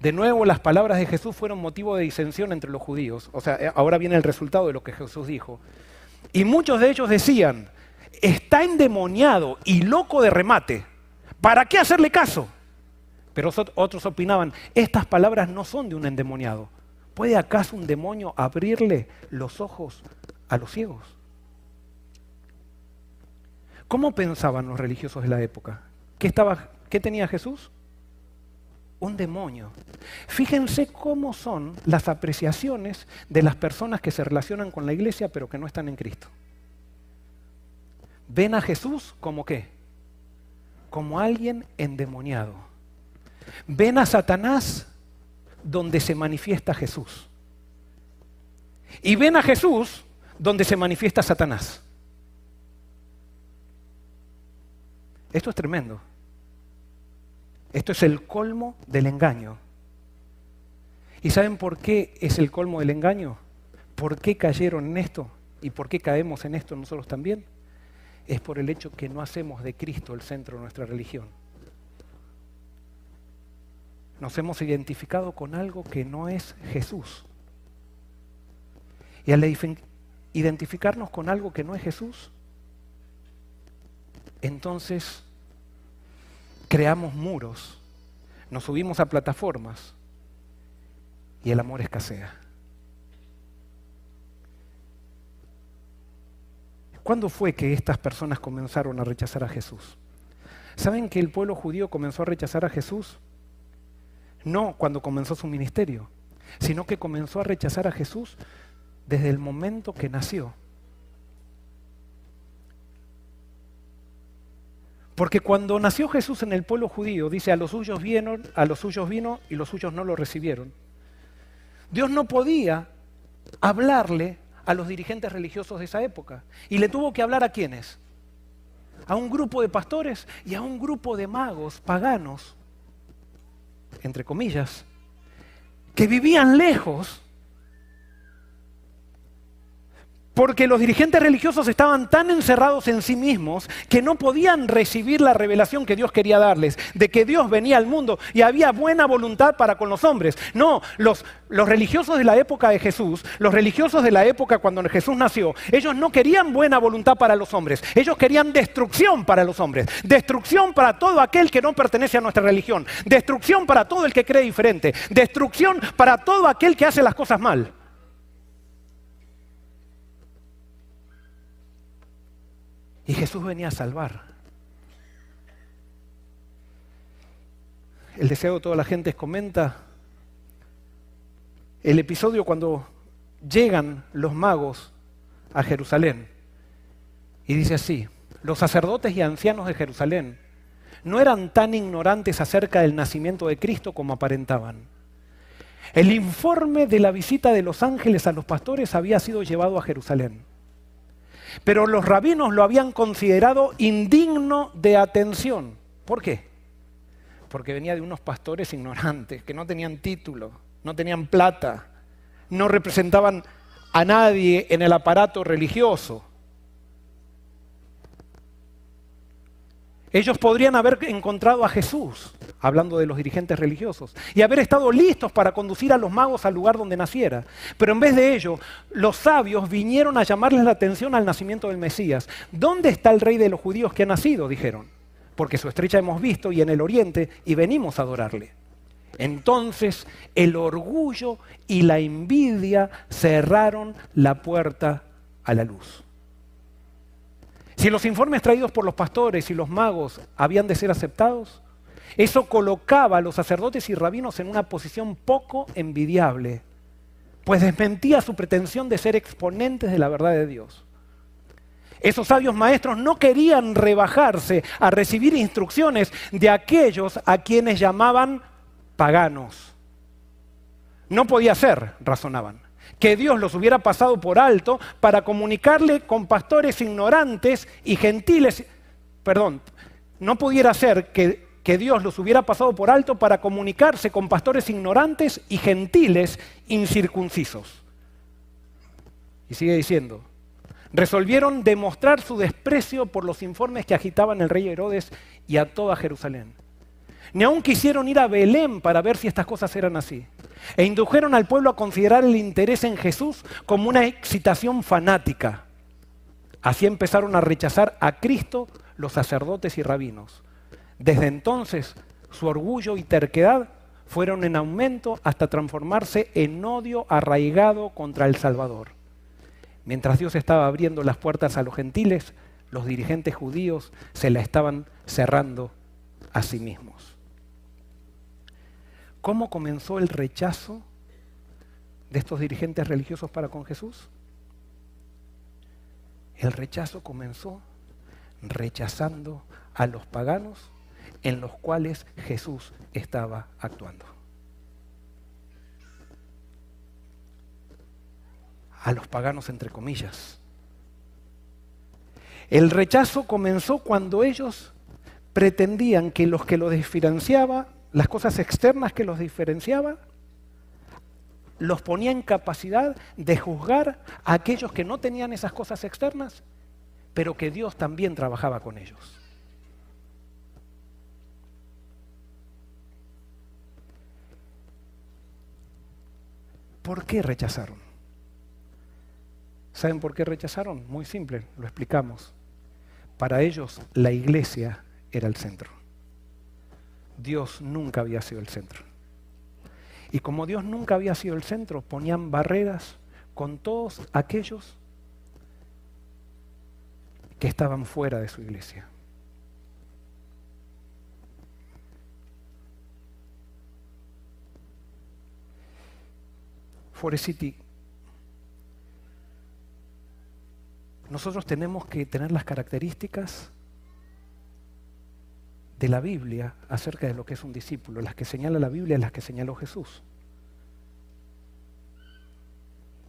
de nuevo las palabras de Jesús fueron motivo de disensión entre los judíos. O sea, eh, ahora viene el resultado de lo que Jesús dijo. Y muchos de ellos decían, está endemoniado y loco de remate. ¿Para qué hacerle caso? Pero otros opinaban, estas palabras no son de un endemoniado. ¿Puede acaso un demonio abrirle los ojos a los ciegos? ¿Cómo pensaban los religiosos de la época? ¿Qué, qué tenía Jesús? Un demonio. Fíjense cómo son las apreciaciones de las personas que se relacionan con la iglesia pero que no están en Cristo. Ven a Jesús como qué? Como alguien endemoniado. Ven a Satanás donde se manifiesta Jesús. Y ven a Jesús donde se manifiesta Satanás. Esto es tremendo. Esto es el colmo del engaño. ¿Y saben por qué es el colmo del engaño? ¿Por qué cayeron en esto? ¿Y por qué caemos en esto nosotros también? Es por el hecho que no hacemos de Cristo el centro de nuestra religión. Nos hemos identificado con algo que no es Jesús. Y al identificarnos con algo que no es Jesús, entonces creamos muros, nos subimos a plataformas y el amor escasea. ¿Cuándo fue que estas personas comenzaron a rechazar a Jesús? ¿Saben que el pueblo judío comenzó a rechazar a Jesús? No cuando comenzó su ministerio, sino que comenzó a rechazar a Jesús desde el momento que nació. Porque cuando nació Jesús en el pueblo judío, dice, a los suyos vieron, a los suyos vino y los suyos no lo recibieron. Dios no podía hablarle a los dirigentes religiosos de esa época. Y le tuvo que hablar a quiénes? A un grupo de pastores y a un grupo de magos paganos, entre comillas, que vivían lejos porque los dirigentes religiosos estaban tan encerrados en sí mismos que no podían recibir la revelación que Dios quería darles, de que Dios venía al mundo y había buena voluntad para con los hombres. No, los, religiosos de la época de Jesús, los religiosos de la época cuando Jesús nació, ellos no querían buena voluntad para los hombres, ellos querían destrucción para los hombres, destrucción para todo aquel que no pertenece a nuestra religión, destrucción para todo el que cree diferente, destrucción para todo aquel que hace las cosas mal. Y Jesús venía a salvar. El deseo de toda la gente comenta el episodio cuando llegan los magos a Jerusalén. Y dice así, los sacerdotes y ancianos de Jerusalén no eran tan ignorantes acerca del nacimiento de Cristo como aparentaban. El informe de la visita de los ángeles a los pastores había sido llevado a Jerusalén. Pero los rabinos lo habían considerado indigno de atención. ¿Por qué? Porque venía de unos pastores ignorantes, que no tenían título, no tenían plata, no representaban a nadie en el aparato religioso. Ellos podrían haber encontrado a Jesús, hablando de los dirigentes religiosos, y haber estado listos para conducir a los magos al lugar donde naciera. Pero en vez de ello, los sabios vinieron a llamarles la atención al nacimiento del Mesías. ¿Dónde está el rey de los judíos que ha nacido? dijeron. Porque su estrecha hemos visto y en el oriente y venimos a adorarle. Entonces el orgullo y la envidia cerraron la puerta a la luz. Si los informes traídos por los pastores y los magos habían de ser aceptados, eso colocaba a los sacerdotes y rabinos en una posición poco envidiable, pues desmentía su pretensión de ser exponentes de la verdad de Dios. Esos sabios maestros no querían rebajarse a recibir instrucciones de aquellos a quienes llamaban paganos. No podía ser, razonaban que Dios los hubiera pasado por alto para comunicarle con pastores ignorantes y gentiles, perdón, no pudiera ser que, que Dios los hubiera pasado por alto para comunicarse con pastores ignorantes y gentiles incircuncisos. Y sigue diciendo, resolvieron demostrar su desprecio por los informes que agitaban el rey Herodes y a toda Jerusalén. Ni aun quisieron ir a Belén para ver si estas cosas eran así. E indujeron al pueblo a considerar el interés en Jesús como una excitación fanática. Así empezaron a rechazar a Cristo los sacerdotes y rabinos. Desde entonces, su orgullo y terquedad fueron en aumento hasta transformarse en odio arraigado contra el Salvador. Mientras Dios estaba abriendo las puertas a los gentiles, los dirigentes judíos se la estaban cerrando a sí mismos. ¿Cómo comenzó el rechazo de estos dirigentes religiosos para con Jesús? El rechazo comenzó rechazando a los paganos en los cuales Jesús estaba actuando. A los paganos entre comillas. El rechazo comenzó cuando ellos pretendían que los que los diferenciaba, las cosas externas que los diferenciaba, los ponía en capacidad de juzgar a aquellos que no tenían esas cosas externas, pero que Dios también trabajaba con ellos. ¿Por qué rechazaron? ¿Saben por qué rechazaron? Muy simple, lo explicamos. Para ellos la iglesia era el centro. Dios nunca había sido el centro. Y como Dios nunca había sido el centro, ponían barreras con todos aquellos que estaban fuera de su iglesia. Forest City, nosotros tenemos que tener las características de la Biblia acerca de lo que es un discípulo, las que señala la Biblia y las que señaló Jesús.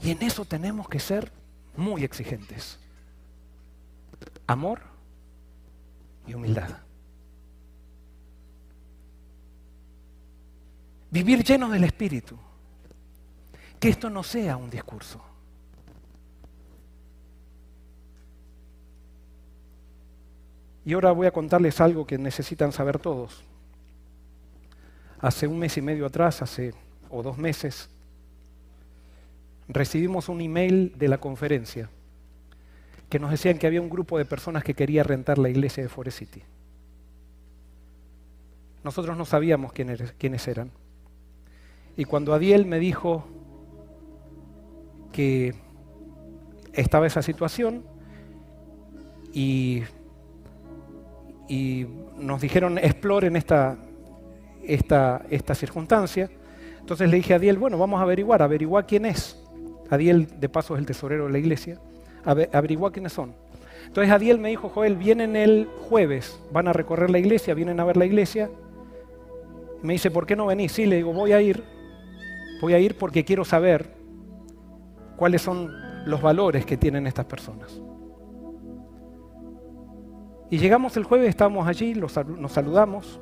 Y en eso tenemos que ser muy exigentes. Amor y humildad. Vivir lleno del Espíritu. Que esto no sea un discurso. Y ahora voy a contarles algo que necesitan saber todos. Hace un mes y medio atrás, hace o dos meses, recibimos un email de la conferencia que nos decían que había un grupo de personas que quería rentar la iglesia de Forest City. Nosotros no sabíamos quiénes eran. Y cuando Adiel me dijo que estaba esa situación y y nos dijeron exploren esta, esta, esta circunstancia. Entonces le dije a Adiel, bueno, vamos a averiguar, averiguar quién es. Adiel, de paso, es el tesorero de la iglesia. Averiguar quiénes son. Entonces Adiel me dijo, Joel, vienen el jueves, van a recorrer la iglesia, vienen a ver la iglesia. Me dice, ¿por qué no venís? Sí, le digo, voy a ir. Voy a ir porque quiero saber cuáles son los valores que tienen estas personas. Y llegamos el jueves, estábamos allí, nos saludamos.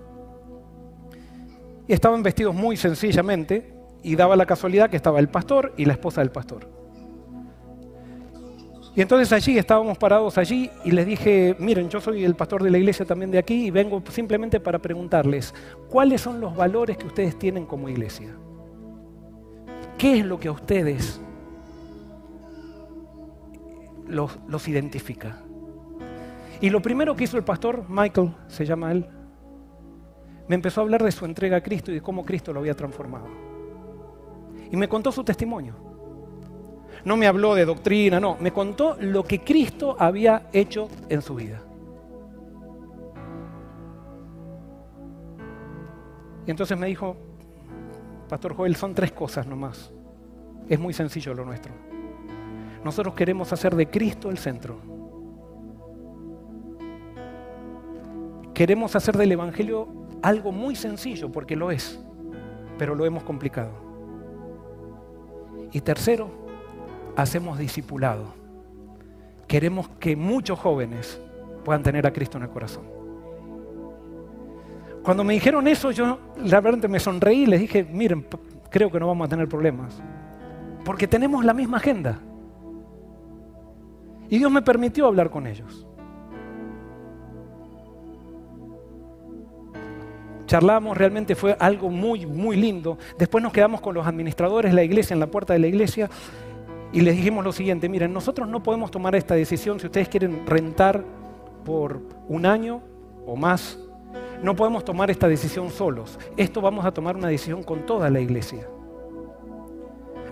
Y estaban vestidos muy sencillamente y daba la casualidad que estaba el pastor y la esposa del pastor. Y entonces allí estábamos parados allí y les dije, miren, yo soy el pastor de la iglesia también de aquí y vengo simplemente para preguntarles, ¿cuáles son los valores que ustedes tienen como iglesia? ¿Qué es lo que a ustedes los, los identifica? Y lo primero que hizo el pastor, Michael se llama él, me empezó a hablar de su entrega a Cristo y de cómo Cristo lo había transformado. Y me contó su testimonio. No me habló de doctrina, no, me contó lo que Cristo había hecho en su vida. Y entonces me dijo, Pastor Joel, son tres cosas nomás. Es muy sencillo lo nuestro. Nosotros queremos hacer de Cristo el centro. Queremos hacer del Evangelio algo muy sencillo, porque lo es, pero lo hemos complicado. Y tercero, hacemos discipulado. Queremos que muchos jóvenes puedan tener a Cristo en el corazón. Cuando me dijeron eso, yo realmente me sonreí y les dije, miren, creo que no vamos a tener problemas. Porque tenemos la misma agenda. Y Dios me permitió hablar con ellos. Charlamos, realmente fue algo muy, muy lindo. Después nos quedamos con los administradores de la iglesia, en la puerta de la iglesia, y les dijimos lo siguiente, miren, nosotros no podemos tomar esta decisión si ustedes quieren rentar por un año o más. No podemos tomar esta decisión solos. Esto vamos a tomar una decisión con toda la iglesia.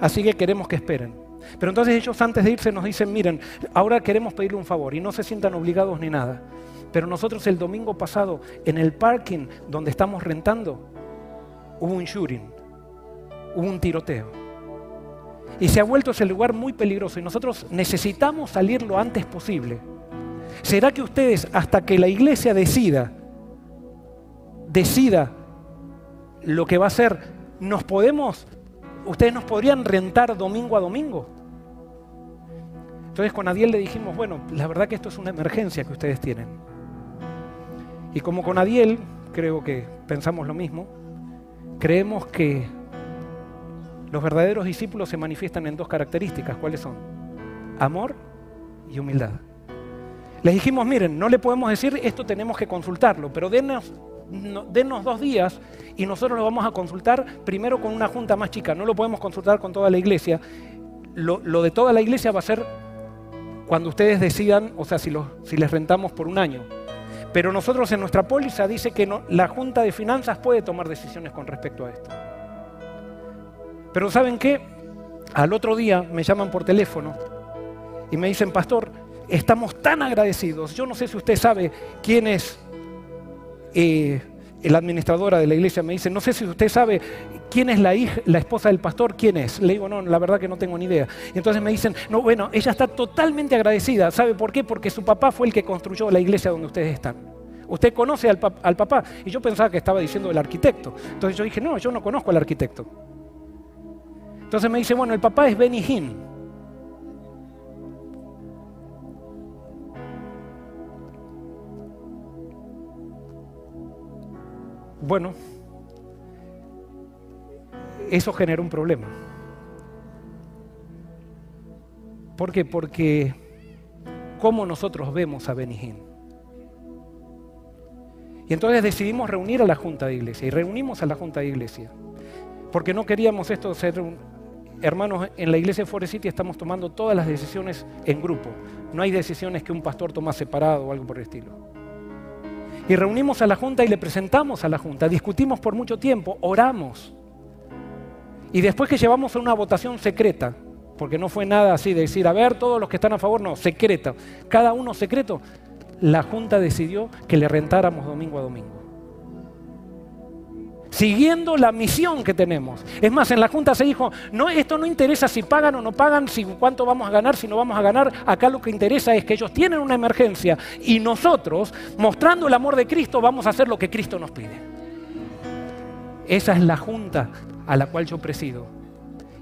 Así que queremos que esperen. Pero entonces ellos antes de irse nos dicen, miren, ahora queremos pedirle un favor y no se sientan obligados ni nada. Pero nosotros el domingo pasado, en el parking donde estamos rentando, hubo un shooting, hubo un tiroteo. Y se ha vuelto ese lugar muy peligroso y nosotros necesitamos salir lo antes posible. ¿Será que ustedes, hasta que la iglesia decida, decida lo que va a hacer, nos podemos, ustedes nos podrían rentar domingo a domingo? Entonces con Adiel le dijimos, bueno, la verdad que esto es una emergencia que ustedes tienen. Y como con Adiel, creo que pensamos lo mismo, creemos que los verdaderos discípulos se manifiestan en dos características. ¿Cuáles son? Amor y humildad. Les dijimos, miren, no le podemos decir esto tenemos que consultarlo, pero denos, denos dos días y nosotros lo vamos a consultar primero con una junta más chica, no lo podemos consultar con toda la iglesia. Lo, de toda la iglesia va a ser cuando ustedes decidan, o sea, si, si les rentamos por un año. Pero nosotros en nuestra póliza dice que la Junta de Finanzas puede tomar decisiones con respecto a esto. Pero ¿saben qué? Al otro día me llaman por teléfono y me dicen, pastor, estamos tan agradecidos. Yo no sé si usted sabe quién es eh, la administradora de la iglesia. Me dice, no sé si usted sabe quién es la, hija, la esposa del pastor, quién es. Le digo, no, la verdad que no tengo ni idea. Y entonces me dicen, no, bueno, ella está totalmente agradecida. ¿Sabe por qué? Porque su papá fue el que construyó la iglesia donde ustedes están. Usted conoce al, al papá. Y yo pensaba que estaba diciendo el arquitecto. Entonces yo dije, no, yo no conozco al arquitecto. Entonces me dice, bueno, el papá es Benny Hinn. Bueno, eso genera un problema. ¿Por qué? Porque ¿cómo nosotros vemos a Benijín? Y entonces decidimos reunir a la Junta de Iglesia y reunimos a la Junta de Iglesia. Porque no queríamos esto ser un... Hermanos, en la iglesia de Forest City estamos tomando todas las decisiones en grupo. No hay decisiones que un pastor toma separado o algo por el estilo. Y reunimos a la Junta y le presentamos a la Junta. Discutimos por mucho tiempo, oramos. Y después que llevamos a una votación secreta, porque no fue nada así de decir, a ver, todos los que están a favor, no, secreta. Cada uno secreto, la Junta decidió que le rentáramos domingo a domingo. Siguiendo la misión que tenemos. Es más, en la Junta se dijo, no, esto no interesa si pagan o no pagan, si cuánto vamos a ganar, si no vamos a ganar. Acá lo que interesa es que ellos tienen una emergencia y nosotros, mostrando el amor de Cristo, vamos a hacer lo que Cristo nos pide. Esa es la Junta a la cual yo presido.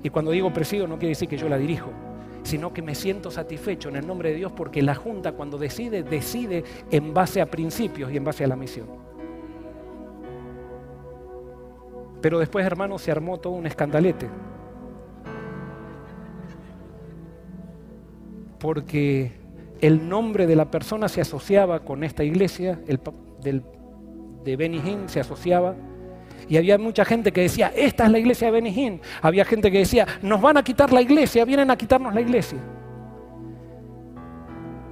Y cuando digo presido no quiere decir que yo la dirijo, sino que me siento satisfecho en el nombre de Dios porque la Junta cuando decide, decide en base a principios y en base a la misión. Pero después, hermanos, se armó todo un escandalete. Porque el nombre de la persona se asociaba con esta iglesia, el, de Benny se asociaba y había mucha gente que decía, esta es la iglesia de Benihín. Había gente que decía, nos van a quitar la iglesia, vienen a quitarnos la iglesia.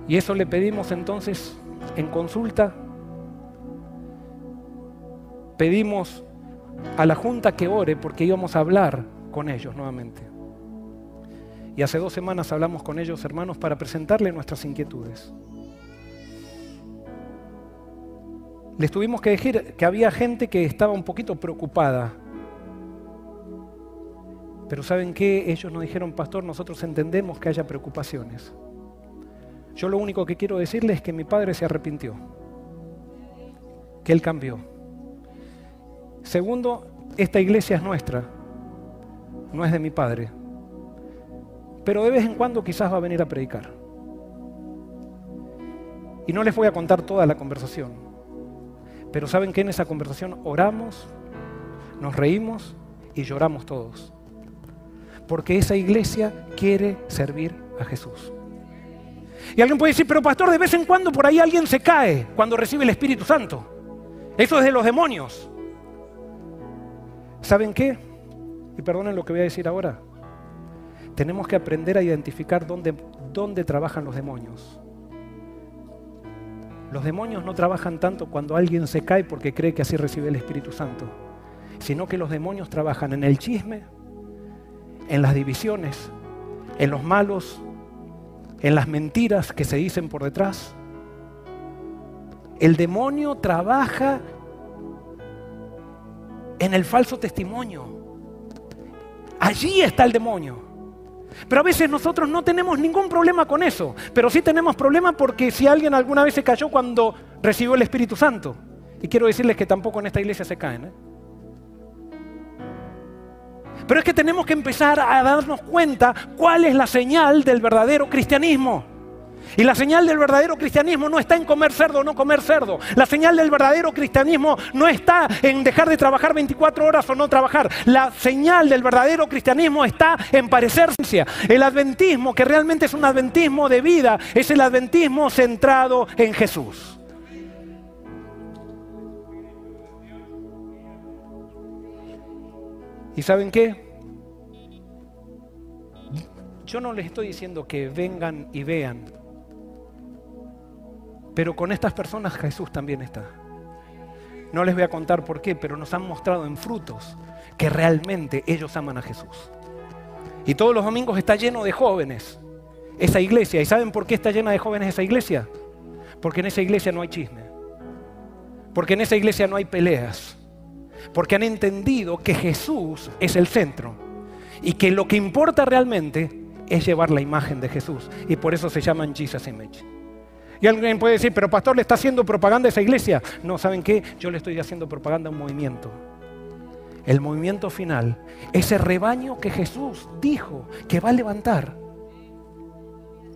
Y eso le pedimos entonces en consulta. Pedimos a la junta que ore porque íbamos a hablar con ellos nuevamente. Y hace dos semanas hablamos con ellos, hermanos, para presentarle nuestras inquietudes. les tuvimos que decir que había gente que estaba un poquito preocupada. Pero ¿saben qué? Ellos nos dijeron, pastor, nosotros entendemos que haya preocupaciones. Yo lo único que quiero decirles es que mi padre se arrepintió, que él cambió. Segundo, esta iglesia es nuestra, no es de mi padre. Pero de vez en cuando quizás va a venir a predicar. Y no les voy a contar toda la conversación, Pero ¿saben qué? En esa conversación oramos, nos reímos y lloramos todos. Porque esa iglesia quiere servir a Jesús. Y alguien puede decir, pero pastor, de vez en cuando por ahí alguien se cae cuando recibe el Espíritu Santo. Eso es de los demonios. ¿Saben qué? Y perdonen lo que voy a decir ahora. Tenemos que aprender a identificar dónde, dónde trabajan los demonios. Los demonios no trabajan tanto cuando alguien se cae porque cree que así recibe el Espíritu Santo, sino que los demonios trabajan en el chisme, en las divisiones, en los malos, en las mentiras que se dicen por detrás. El demonio trabaja en el falso testimonio. Allí está el demonio. Pero a veces nosotros no tenemos ningún problema con eso, pero sí tenemos problema porque si alguien alguna vez se cayó cuando recibió el Espíritu Santo. Y quiero decirles que tampoco en esta iglesia se caen. ¿eh? Pero es que tenemos que empezar a darnos cuenta cuál es la señal del verdadero cristianismo. Y la señal del verdadero cristianismo no está en comer cerdo o no comer cerdo. La señal del verdadero cristianismo no está en dejar de trabajar 24 horas o no trabajar. La señal del verdadero cristianismo está en parecerse. El adventismo, que realmente es un adventismo de vida, es el adventismo centrado en Jesús. ¿Y saben qué? Yo no les estoy diciendo que vengan y vean pero con estas personas Jesús también está. No les voy a contar por qué, pero nos han mostrado en frutos que realmente ellos aman a Jesús. Y todos los domingos está lleno de jóvenes esa iglesia. ¿Y saben por qué está llena de jóvenes esa iglesia? Porque en esa iglesia no hay chisme. Porque en esa iglesia no hay peleas. Porque han entendido que Jesús es el centro. Y que lo que importa realmente es llevar la imagen de Jesús. Y por eso se llaman Jesus Image. Y alguien puede decir, pero pastor, ¿le está haciendo propaganda a esa iglesia? No, ¿saben qué? Yo le estoy haciendo propaganda a un movimiento. El movimiento final, ese rebaño que Jesús dijo que va a levantar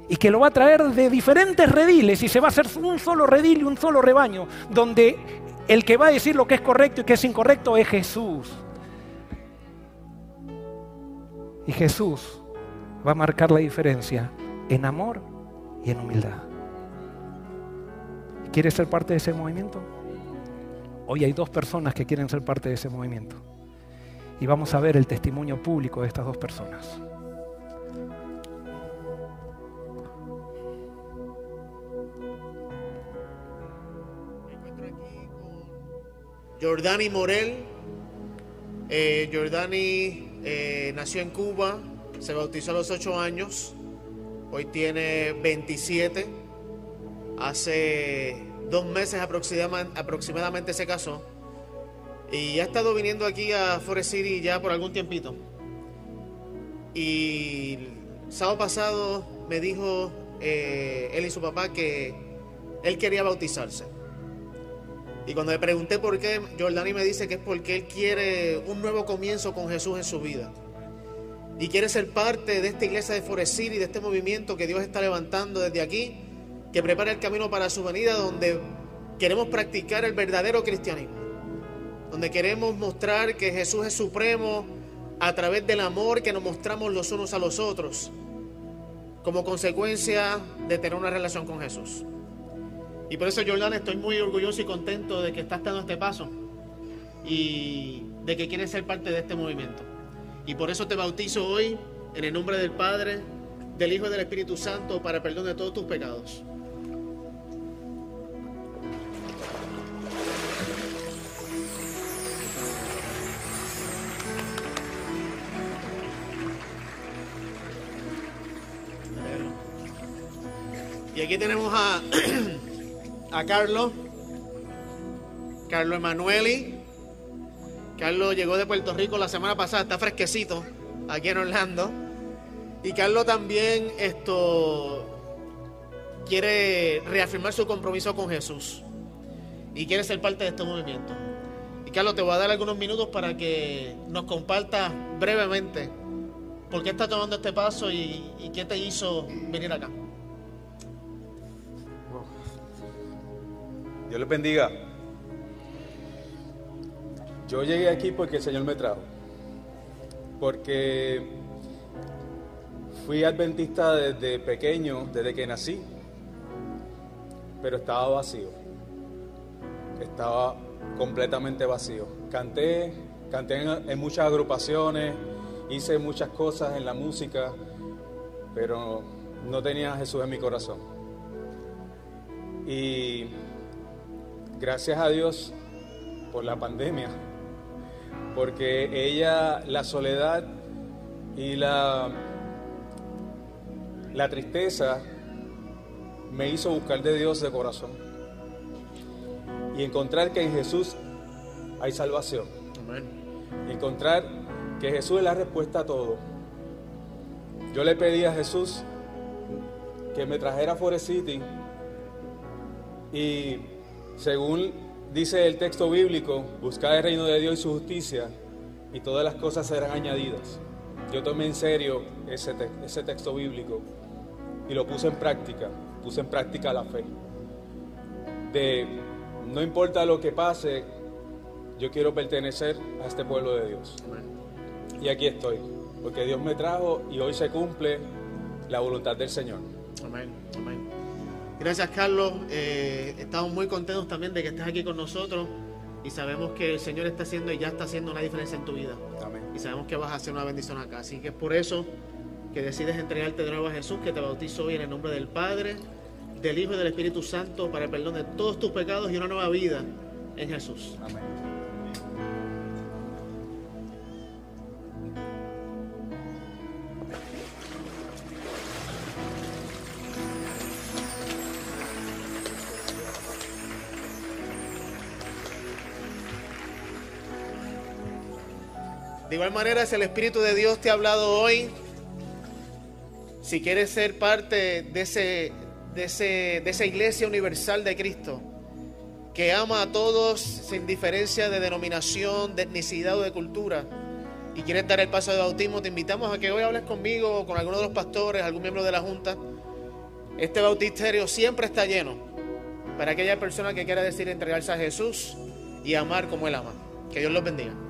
y que lo va a traer de diferentes rediles y se va a hacer un solo redil y un solo rebaño, donde el que va a decir lo que es correcto y que es incorrecto es Jesús. Y Jesús va a marcar la diferencia en amor y en humildad. ¿Quieres ser parte de ese movimiento? Hoy hay dos personas que quieren ser parte de ese movimiento. Y vamos a ver el testimonio público de estas dos personas. Jordani Morel. Eh, Jordani eh, nació en Cuba, se bautizó a los 8 años, hoy tiene 27 Hace dos meses aproximadamente se casó y ha estado viniendo aquí a Forest City ya por algún tiempito. Y sábado pasado me dijo eh, él y su papá que él quería bautizarse. Y cuando le pregunté por qué, Jordani me dice que es porque él quiere un nuevo comienzo con Jesús en su vida. Y quiere ser parte de esta iglesia de Forest City, de este movimiento que Dios está levantando desde aquí que prepara el camino para su venida, donde queremos practicar el verdadero cristianismo, donde queremos mostrar que Jesús es supremo a través del amor que nos mostramos los unos a los otros, como consecuencia de tener una relación con Jesús. Y por eso, Jordan, estoy muy orgulloso y contento de que estás dando este paso y de que quieres ser parte de este movimiento. Y por eso te bautizo hoy en el nombre del Padre, del Hijo y del Espíritu Santo para perdón de todos tus pecados. Y aquí tenemos a, a Carlos, Carlos Emanueli. Carlos llegó de Puerto Rico la semana pasada, está fresquecito aquí en Orlando. Y Carlos también esto quiere reafirmar su compromiso con Jesús y quiere ser parte de este movimiento. Y Carlos, te voy a dar algunos minutos para que nos compartas brevemente por qué estás tomando este paso y, y qué te hizo venir acá. Dios les bendiga. Yo llegué aquí porque el Señor me trajo. Porque fui adventista desde pequeño, desde que nací, pero estaba vacío. Estaba completamente vacío. Canté, canté en, muchas agrupaciones, hice muchas cosas en la música, pero no tenía a Jesús en mi corazón. Y gracias a Dios por la pandemia, porque ella, la soledad y la, la tristeza me hizo buscar de Dios de corazón y encontrar que en Jesús hay salvación. Encontrar que Jesús es la respuesta a todo. Yo le pedí a Jesús que me trajera a Forest City y según dice el texto bíblico, buscar el reino de Dios y su justicia y todas las cosas serán añadidas. Yo tomé en serio ese, ese texto bíblico y lo puse en práctica, puse en práctica la fe. De no importa lo que pase, yo quiero pertenecer a este pueblo de Dios. Y aquí estoy, porque Dios me trajo y hoy se cumple la voluntad del Señor. Amén, amén. Gracias Carlos, eh, estamos muy contentos también de que estés aquí con nosotros y sabemos que el Señor está haciendo y ya está haciendo una diferencia en tu vida. Amén. Y sabemos que vas a hacer una bendición acá. Así que es por eso que decides entregarte de nuevo a Jesús, que te bautizo hoy en el nombre del Padre, del Hijo y del Espíritu Santo para el perdón de todos tus pecados y una nueva vida en Jesús. Amén. Igual manera, si el Espíritu de Dios te ha hablado hoy, si quieres ser parte de, ese, de, ese, de esa iglesia universal de Cristo, que ama a todos sin diferencia de denominación, de etnicidad o de cultura, y quieres dar el paso de bautismo, te invitamos a que hoy hables conmigo o con alguno de los pastores, algún miembro de la Junta. Este bautisterio siempre está lleno para aquella persona que quiera decir entregarse a Jesús y amar como Él ama. Que Dios los bendiga.